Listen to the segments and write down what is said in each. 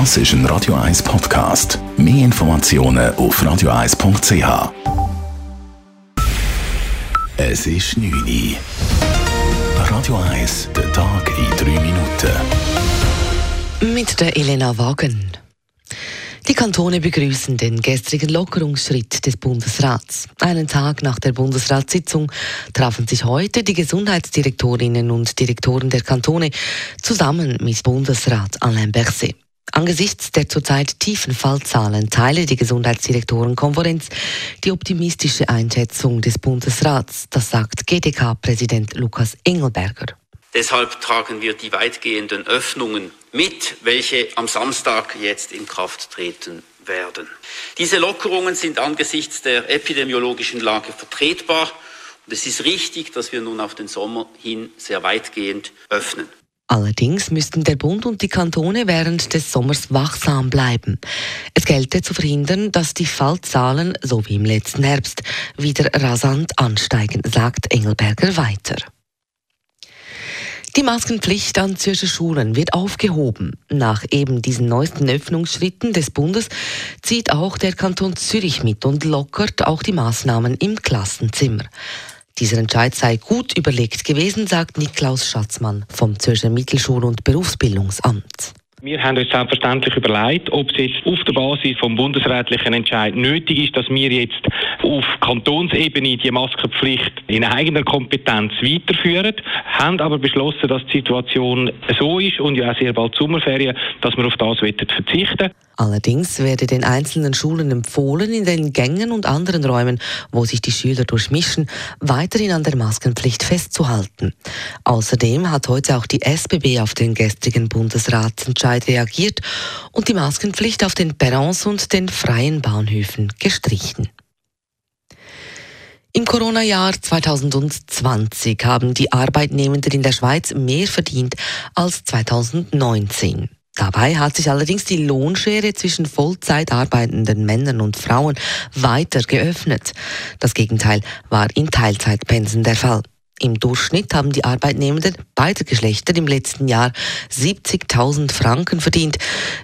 Das ist ein Radio 1 Podcast. Mehr Informationen auf radio1.ch. Es ist 9 Uhr. Radio 1, der Tag in 3 Minuten. Mit der Elena Wagen. Die Kantone begrüßen den gestrigen Lockerungsschritt des Bundesrats. Einen Tag nach der Bundesratssitzung trafen sich heute die Gesundheitsdirektorinnen und Direktoren der Kantone zusammen mit Bundesrat Alain Berset. Angesichts der zurzeit tiefen Fallzahlen teile die Gesundheitsdirektorenkonferenz die optimistische Einschätzung des Bundesrats. Das sagt GDK-Präsident Lukas Engelberger. Deshalb tragen wir die weitgehenden Öffnungen mit, welche am Samstag jetzt in Kraft treten werden. Diese Lockerungen sind angesichts der epidemiologischen Lage vertretbar und es ist richtig, dass wir nun auf den Sommer hin sehr weitgehend öffnen. Allerdings müssten der Bund und die Kantone während des Sommers wachsam bleiben. Es gelte zu verhindern, dass die Fallzahlen, so wie im letzten Herbst, wieder rasant ansteigen, sagt Engelberger weiter. Die Maskenpflicht an Zürcher Schulen wird aufgehoben. Nach eben diesen neuesten Öffnungsschritten des Bundes zieht auch der Kanton Zürich mit und lockert auch die Maßnahmen im Klassenzimmer. Dieser Entscheid sei gut überlegt gewesen, sagt Niklaus Schatzmann vom Zürcher Mittelschul- und Berufsbildungsamt. Wir haben uns selbstverständlich überlegt, ob es jetzt auf der Basis vom bundesrätlichen Entscheid nötig ist, dass wir jetzt auf Kantonsebene die Maskenpflicht in eigener Kompetenz weiterführen, haben aber beschlossen, dass die Situation so ist und ja auch sehr bald Sommerferien, dass wir auf das verzichten Allerdings werde den einzelnen Schulen empfohlen, in den Gängen und anderen Räumen, wo sich die Schüler durchmischen, weiterhin an der Maskenpflicht festzuhalten. Außerdem hat heute auch die SBB auf den gestrigen Bundesratsentscheid reagiert und die Maskenpflicht auf den Perrons und den freien Bahnhöfen gestrichen. Im Corona-Jahr 2020 haben die Arbeitnehmenden in der Schweiz mehr verdient als 2019. Dabei hat sich allerdings die Lohnschere zwischen Vollzeit arbeitenden Männern und Frauen weiter geöffnet. Das Gegenteil war in Teilzeitpensen der Fall. Im Durchschnitt haben die Arbeitnehmenden beider Geschlechter im letzten Jahr 70.000 Franken verdient,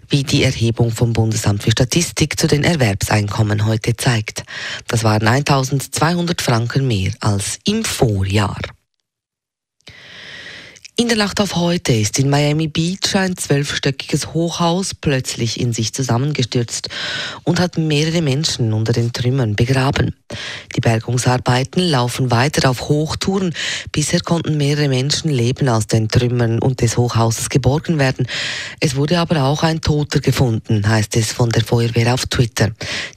wie die Erhebung vom Bundesamt für Statistik zu den Erwerbseinkommen heute zeigt. Das waren 1.200 Franken mehr als im Vorjahr. In der Nacht auf heute ist in Miami Beach ein zwölfstöckiges Hochhaus plötzlich in sich zusammengestürzt und hat mehrere Menschen unter den Trümmern begraben. Die Bergungsarbeiten laufen weiter auf Hochtouren. Bisher konnten mehrere Menschen leben aus den Trümmern und des Hochhauses geborgen werden. Es wurde aber auch ein Toter gefunden, heißt es von der Feuerwehr auf Twitter.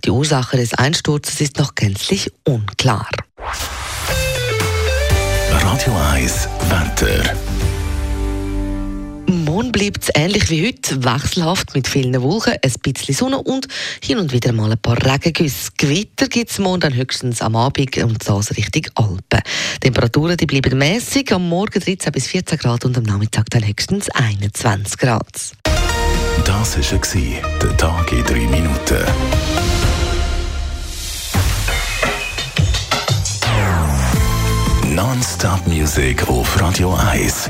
Die Ursache des Einsturzes ist noch gänzlich unklar. Radio 1 Wetter. Bleibt es ähnlich wie heute, wechselhaft mit vielen Wolken, ein bisschen Sonne und hin und wieder mal ein paar Regengüsse. Gewitter gibt es morgen dann höchstens am Abend und das Richtung Alpen. Temperaturen die bleiben mäßig, am Morgen 13 bis 14 Grad und am Nachmittag dann höchstens 21 Grad. Das war der Tag in drei Minuten. Non-Stop-Musik auf Radio 1